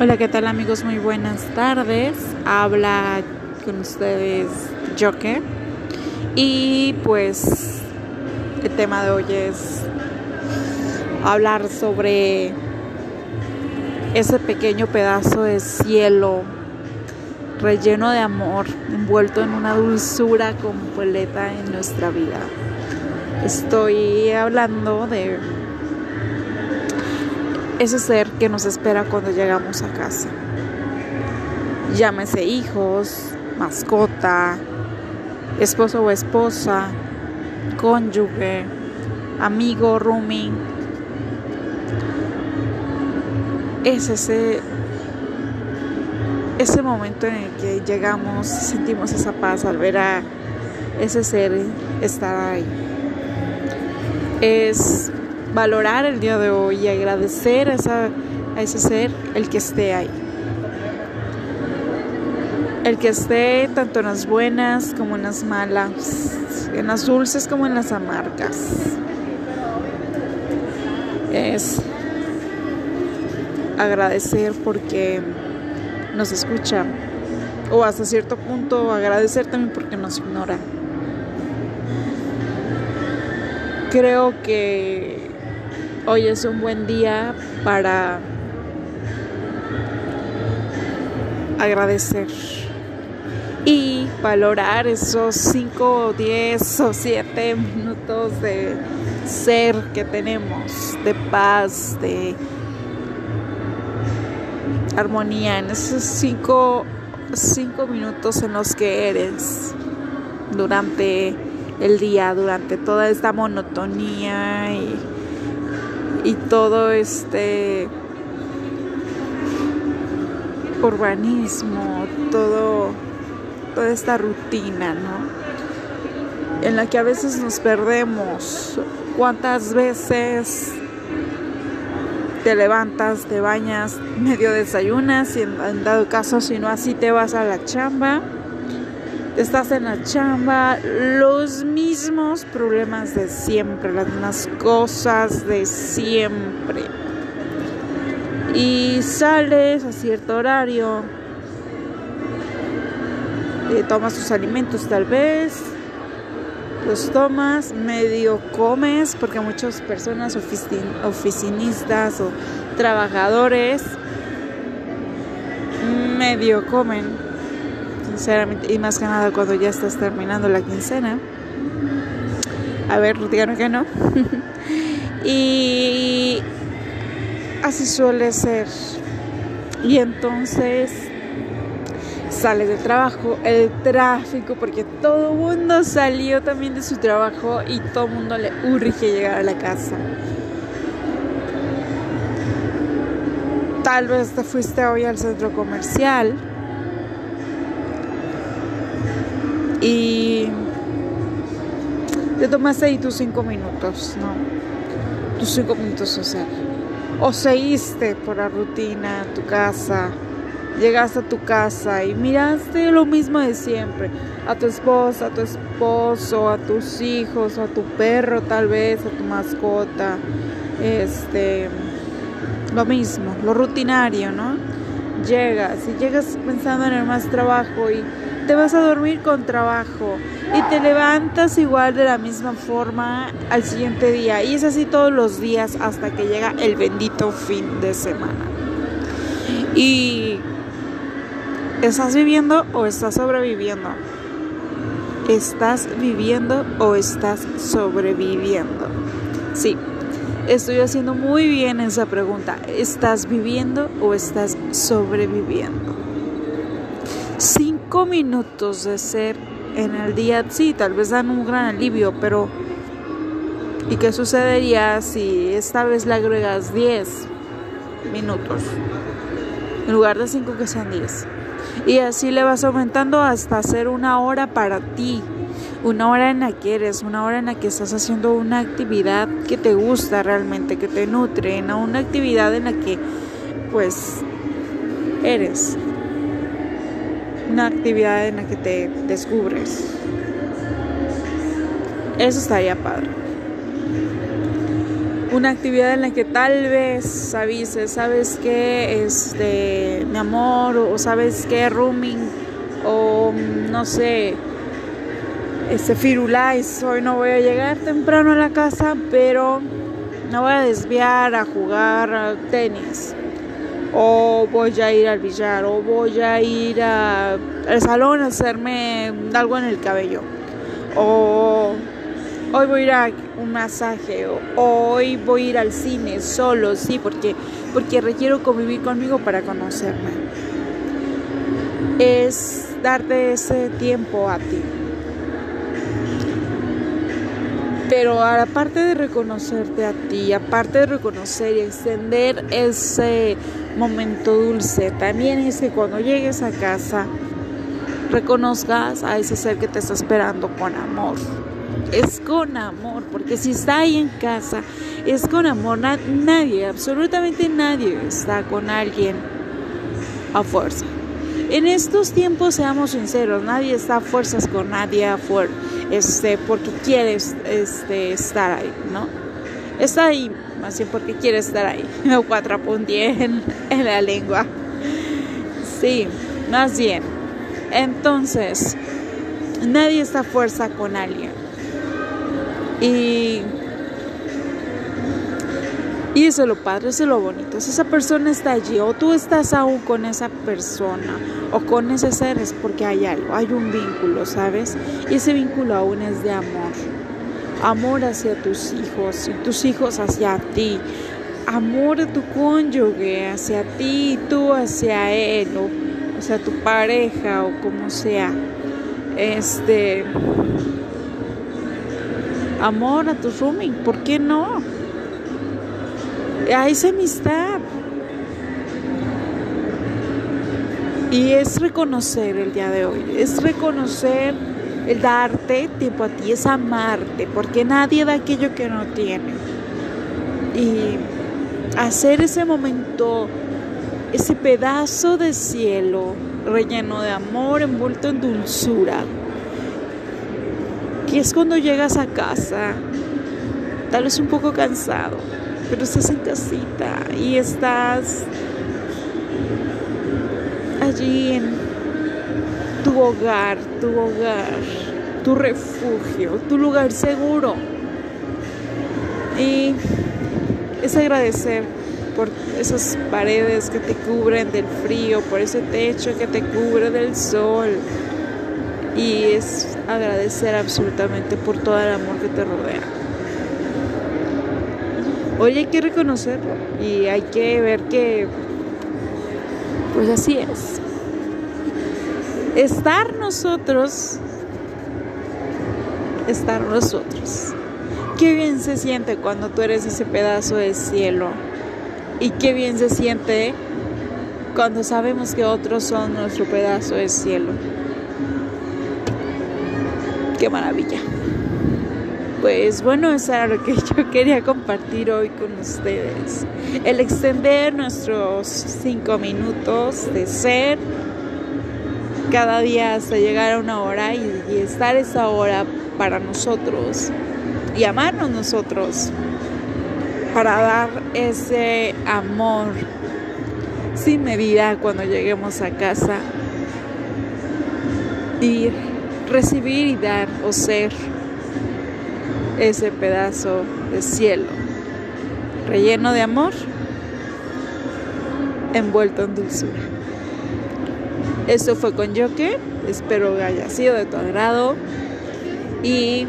Hola, ¿qué tal amigos? Muy buenas tardes. Habla con ustedes Joker. Y pues el tema de hoy es hablar sobre ese pequeño pedazo de cielo relleno de amor, envuelto en una dulzura completa en nuestra vida. Estoy hablando de ese ser que nos espera cuando llegamos a casa. Llámese hijos, mascota, esposo o esposa, cónyuge, amigo, rooming. Es ese, ese momento en el que llegamos, sentimos esa paz al ver a ese ser estar ahí. Es valorar el día de hoy y agradecer a, ese ser el que esté ahí. El que esté tanto en las buenas como en las malas, en las dulces como en las amargas. Es agradecer porque nos escucha o hasta cierto punto agradecer también porque nos ignora. Creo que Hoy es un buen día para agradecer y valorar esos 5, 10 o 7 minutos de ser que tenemos, de paz, de armonía, en esos 5 minutos en los que eres durante el día, durante toda esta monotonía y y todo este urbanismo, todo, toda esta rutina, ¿no? En la que a veces nos perdemos. ¿Cuántas veces te levantas, te bañas, medio desayunas y en, dado caso, si no así te vas a la chamba? Estás en la chamba, los mismos problemas de siempre, las mismas cosas de siempre. Y sales a cierto horario, eh, tomas tus alimentos tal vez, los tomas, medio comes, porque muchas personas oficinistas o trabajadores medio comen sinceramente, y más que nada cuando ya estás terminando la quincena. A ver, díganme que no. y así suele ser. Y entonces sales de trabajo, el tráfico, porque todo el mundo salió también de su trabajo y todo el mundo le urge llegar a la casa. Tal vez te fuiste hoy al centro comercial y te tomaste ahí tus cinco minutos, ¿no? Tus cinco minutos social. O seguiste por la rutina, tu casa, llegaste a tu casa y miraste lo mismo de siempre, a tu esposa, a tu esposo, a tus hijos, a tu perro tal vez, a tu mascota, este, lo mismo, lo rutinario, ¿no? Llegas y llegas pensando en el más trabajo y te vas a dormir con trabajo y te levantas igual de la misma forma al siguiente día. Y es así todos los días hasta que llega el bendito fin de semana. Y ¿estás viviendo o estás sobreviviendo? ¿Estás viviendo o estás sobreviviendo? Sí, estoy haciendo muy bien esa pregunta. ¿Estás viviendo o estás sobreviviendo? Cinco minutos de ser en el día, sí, tal vez dan un gran alivio, pero ¿y qué sucedería si esta vez le agregas 10 minutos? En lugar de 5 que sean 10. Y así le vas aumentando hasta hacer una hora para ti. Una hora en la que eres, una hora en la que estás haciendo una actividad que te gusta realmente, que te nutre, una actividad en la que pues eres una actividad en la que te descubres. Eso estaría padre. una actividad en la que tal vez avises, sabes que este mi amor o sabes que rooming o no sé este firulais hoy no voy a llegar temprano a la casa pero me voy a desviar a jugar tenis o voy a ir al billar o voy a ir al salón a hacerme algo en el cabello o hoy voy a ir a un masaje o hoy voy a ir al cine solo, sí, porque, porque requiero convivir conmigo para conocerme. Es darte ese tiempo a ti. Pero aparte de reconocerte a ti, aparte de reconocer y extender ese momento dulce, también es que cuando llegues a casa reconozcas a ese ser que te está esperando con amor es con amor, porque si está ahí en casa, es con amor. nadie, absolutamente nadie está con alguien a fuerza. En estos tiempos, seamos sinceros, nadie está a fuerzas con nadie a este, porque quiere este, estar ahí, ¿no? Está ahí, más bien porque quiere estar ahí. O cuatro en, en la lengua. Sí, más bien. Entonces, nadie está fuerza con alguien. Y, y eso es lo padre, eso es lo bonito. Si esa persona está allí o tú estás aún con esa persona o con ese ser es porque hay algo, hay un vínculo, ¿sabes? Y ese vínculo aún es de amor. Amor hacia tus hijos y tus hijos hacia ti. Amor de tu cónyuge hacia ti y tú hacia él o sea tu pareja o como sea. Este amor a tu rooming, ¿por qué no? A esa amistad. Y es reconocer el día de hoy, es reconocer el darte tiempo a ti, es amarte, porque nadie da aquello que no tiene. Y hacer ese momento, ese pedazo de cielo relleno de amor, envuelto en dulzura, y es cuando llegas a casa, tal vez un poco cansado, pero estás en casita y estás allí en tu hogar, tu hogar, tu refugio, tu lugar seguro. Y es agradecer por esas paredes que te cubren del frío, por ese techo que te cubre del sol, y es agradecer absolutamente por todo el amor que te rodea. Hoy hay que reconocerlo y hay que ver que, pues así es. Estar nosotros, estar nosotros. Qué bien se siente cuando tú eres ese pedazo de cielo y qué bien se siente cuando sabemos que otros son nuestro pedazo de cielo qué maravilla. Pues bueno, eso era lo que yo quería compartir hoy con ustedes. El extender nuestros cinco minutos de ser cada día hasta llegar a una hora y, y estar esa hora para nosotros y amarnos nosotros para dar ese amor sin medida cuando lleguemos a casa y recibir y dar o ser ese pedazo de cielo relleno de amor, envuelto en dulzura. Esto fue con Yoke, espero que haya sido de tu agrado y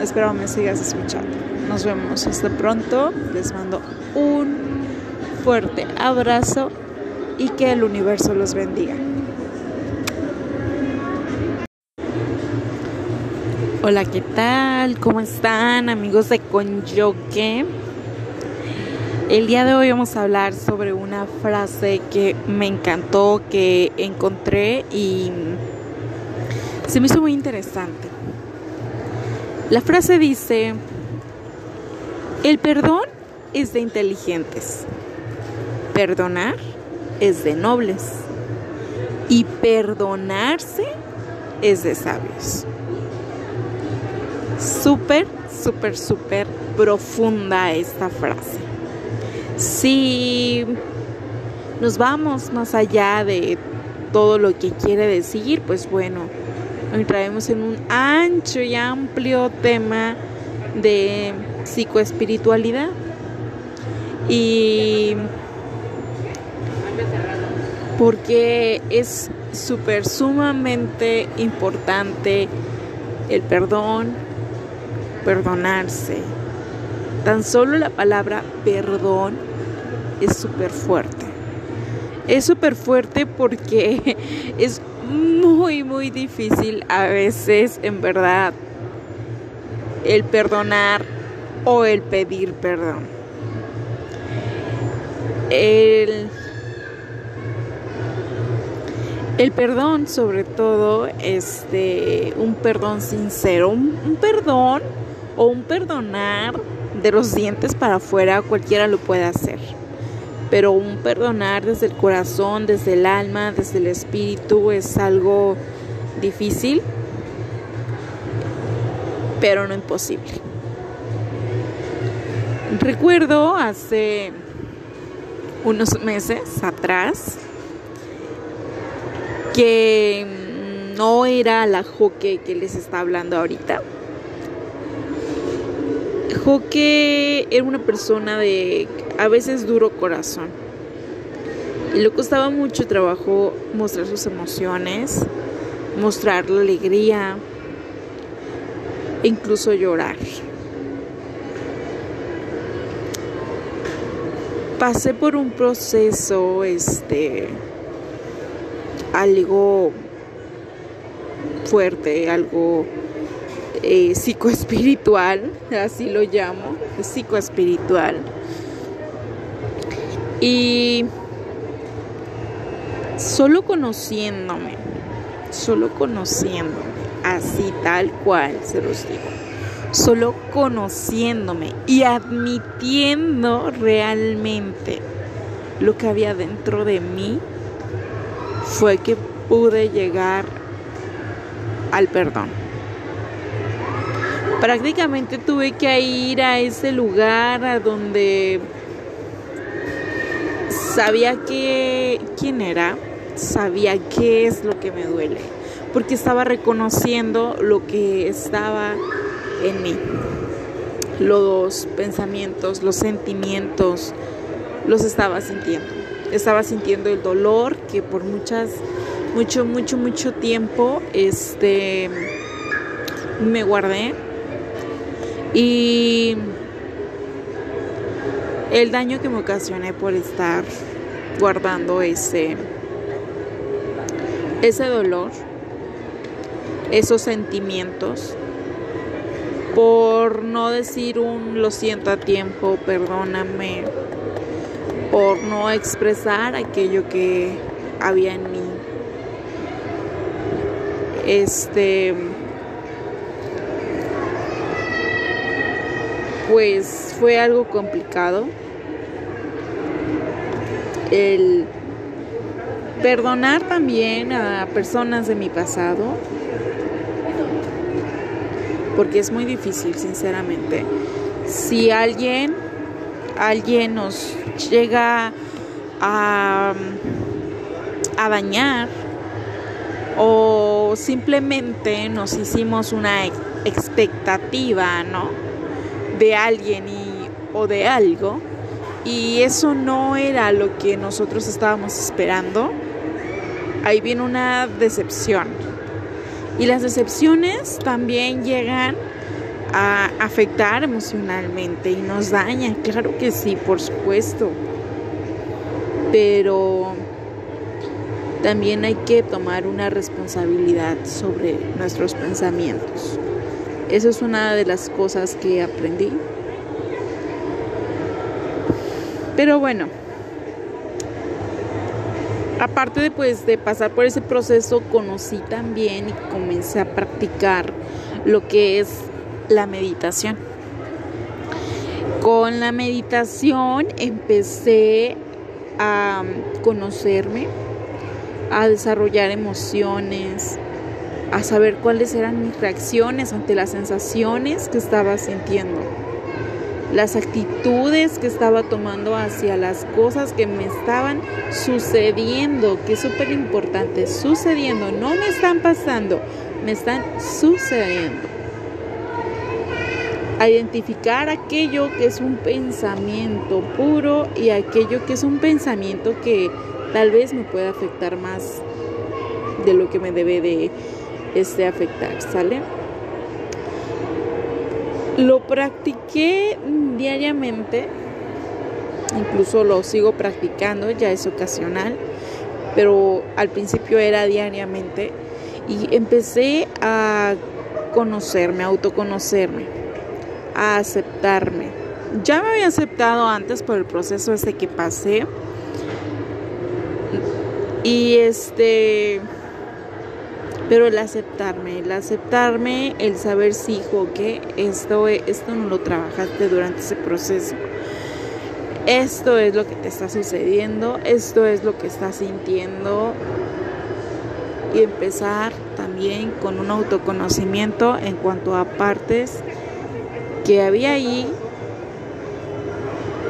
espero me sigas escuchando. Nos vemos hasta pronto, les mando un fuerte abrazo y que el universo los bendiga. Hola, ¿qué tal? ¿Cómo están amigos de Conyoque? El día de hoy vamos a hablar sobre una frase que me encantó, que encontré y se me hizo muy interesante. La frase dice, el perdón es de inteligentes, perdonar es de nobles y perdonarse es de sabios. Súper, súper, súper profunda esta frase. Si nos vamos más allá de todo lo que quiere decir, pues bueno, entraremos en un ancho y amplio tema de psicoespiritualidad. Y porque es súper sumamente importante el perdón, perdonarse. Tan solo la palabra perdón es súper fuerte. Es súper fuerte porque es muy, muy difícil a veces, en verdad, el perdonar o el pedir perdón. El, el perdón, sobre todo, este, un perdón sincero, un perdón o un perdonar de los dientes para afuera, cualquiera lo puede hacer. Pero un perdonar desde el corazón, desde el alma, desde el espíritu es algo difícil, pero no imposible. Recuerdo hace unos meses atrás que no era la joque que les está hablando ahorita que era una persona de a veces duro corazón. Y le costaba mucho trabajo mostrar sus emociones, mostrar la alegría, e incluso llorar. Pasé por un proceso, este, algo fuerte, algo eh, psicoespiritual, así lo llamo, psicoespiritual. Y solo conociéndome, solo conociéndome, así tal cual se los digo, solo conociéndome y admitiendo realmente lo que había dentro de mí, fue que pude llegar al perdón prácticamente tuve que ir a ese lugar a donde sabía que quién era, sabía qué es lo que me duele, porque estaba reconociendo lo que estaba en mí. Los pensamientos, los sentimientos, los estaba sintiendo. Estaba sintiendo el dolor que por muchas mucho mucho mucho tiempo este me guardé y el daño que me ocasioné por estar guardando ese, ese dolor, esos sentimientos, por no decir un lo siento a tiempo, perdóname, por no expresar aquello que había en mí. Este pues fue algo complicado. El perdonar también a personas de mi pasado, porque es muy difícil, sinceramente. Si alguien, alguien nos llega a, a dañar o simplemente nos hicimos una expectativa, ¿no? De alguien y, o de algo y eso no era lo que nosotros estábamos esperando, ahí viene una decepción. Y las decepciones también llegan a afectar emocionalmente y nos dañan, claro que sí, por supuesto. Pero también hay que tomar una responsabilidad sobre nuestros pensamientos. Eso es una de las cosas que aprendí. Pero bueno, aparte de pues de pasar por ese proceso, conocí también y comencé a practicar lo que es la meditación. Con la meditación empecé a conocerme, a desarrollar emociones, a saber cuáles eran mis reacciones ante las sensaciones que estaba sintiendo, las actitudes que estaba tomando hacia las cosas que me estaban sucediendo, que es súper importante, sucediendo, no me están pasando, me están sucediendo. A identificar aquello que es un pensamiento puro y aquello que es un pensamiento que tal vez me pueda afectar más de lo que me debe de este, afectar, ¿sale? Lo practiqué diariamente, incluso lo sigo practicando, ya es ocasional, pero al principio era diariamente y empecé a conocerme, a autoconocerme, a aceptarme. Ya me había aceptado antes por el proceso este que pasé. Y este pero el aceptarme, el aceptarme, el saber hijo que esto, esto no lo trabajaste durante ese proceso. Esto es lo que te está sucediendo, esto es lo que estás sintiendo. Y empezar también con un autoconocimiento en cuanto a partes que había ahí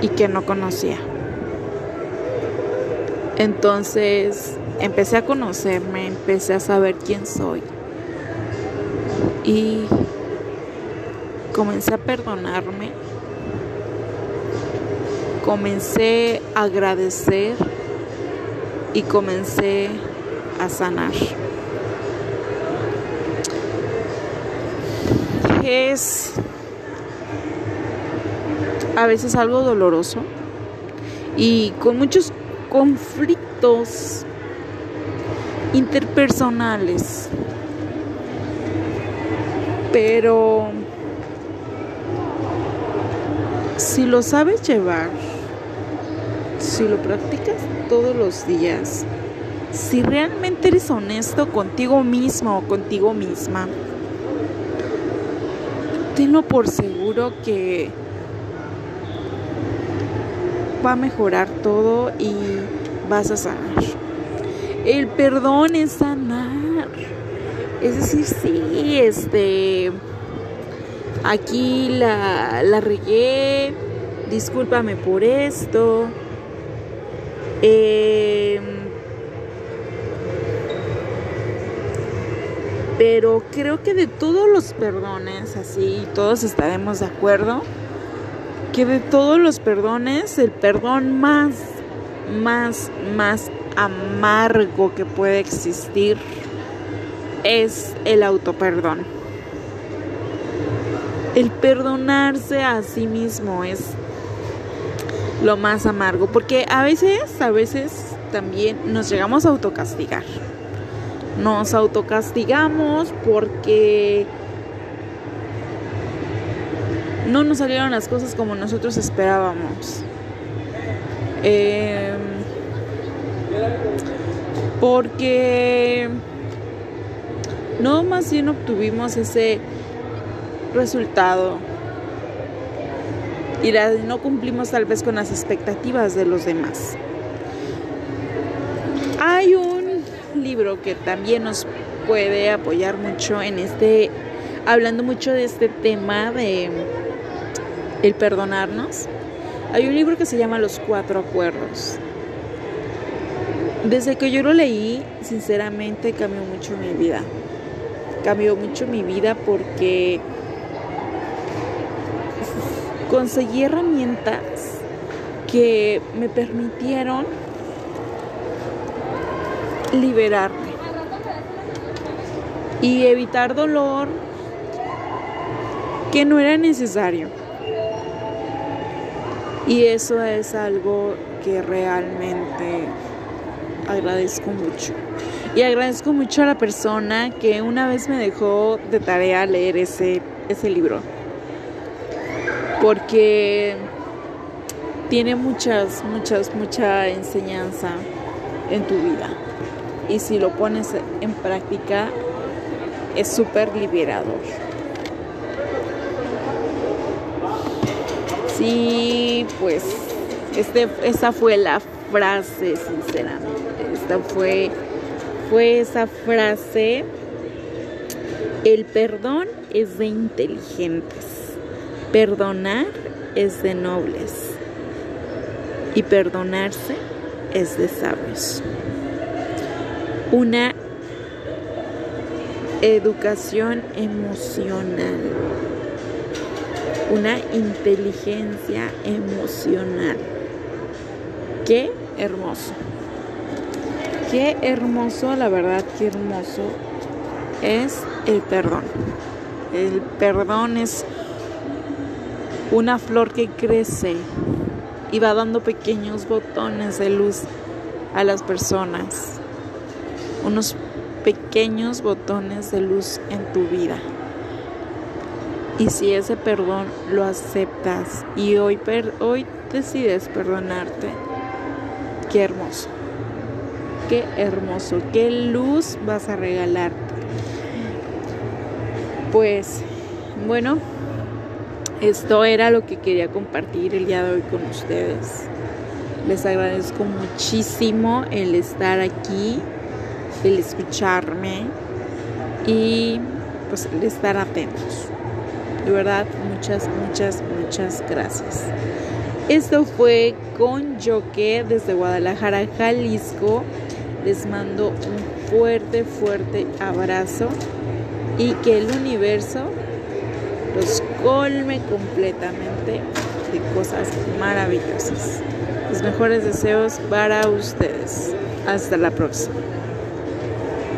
y que no conocía. Entonces, empecé a conocerme, empecé a saber quién soy. Y comencé a perdonarme. Comencé a agradecer y comencé a sanar. Es a veces algo doloroso y con muchos conflictos interpersonales. Pero si lo sabes llevar, si lo practicas todos los días, si realmente eres honesto contigo mismo o contigo misma, tenlo por seguro que va a mejorar todo y vas a sanar. El perdón es sanar. Es decir, sí, este. Aquí la, la regué. Discúlpame por esto. Em, pero creo que de todos los perdones, así todos estaremos de acuerdo, que de todos los perdones, el perdón más, más, más amargo que puede existir es el autoperdón. El perdonarse a sí mismo es lo más amargo, porque a veces, a veces también nos llegamos a autocastigar. Nos autocastigamos porque no nos salieron las cosas como nosotros esperábamos. Eh, porque no más bien obtuvimos ese resultado y no cumplimos tal vez con las expectativas de los demás. Hay un libro que también nos puede apoyar mucho en este, hablando mucho de este tema de el perdonarnos. Hay un libro que se llama Los Cuatro Acuerdos desde que yo lo leí, sinceramente cambió mucho mi vida. Cambió mucho mi vida porque conseguí herramientas que me permitieron liberarme y evitar dolor que no era necesario. Y eso es algo que realmente agradezco mucho. Y agradezco mucho a la persona que una vez me dejó de tarea leer ese, ese libro. Porque tiene muchas, muchas, mucha enseñanza en tu vida. Y si lo pones en práctica, es súper liberador. Sí, pues este, esa fue la frase, sinceramente. Esta fue, fue esa frase El perdón es de inteligentes. Perdonar es de nobles. Y perdonarse es de sabios. Una educación emocional. Una inteligencia emocional. Qué hermoso. Qué hermoso, la verdad, qué hermoso es el perdón. El perdón es una flor que crece y va dando pequeños botones de luz a las personas. Unos pequeños botones de luz en tu vida. Y si ese perdón lo aceptas y hoy, hoy decides perdonarte, hermoso, qué hermoso, qué luz vas a regalarte. Pues bueno, esto era lo que quería compartir el día de hoy con ustedes. Les agradezco muchísimo el estar aquí, el escucharme y pues el estar atentos. De verdad, muchas, muchas, muchas gracias. Esto fue con Yoke desde Guadalajara, Jalisco. Les mando un fuerte, fuerte abrazo y que el universo los colme completamente de cosas maravillosas. Los mejores deseos para ustedes. Hasta la próxima.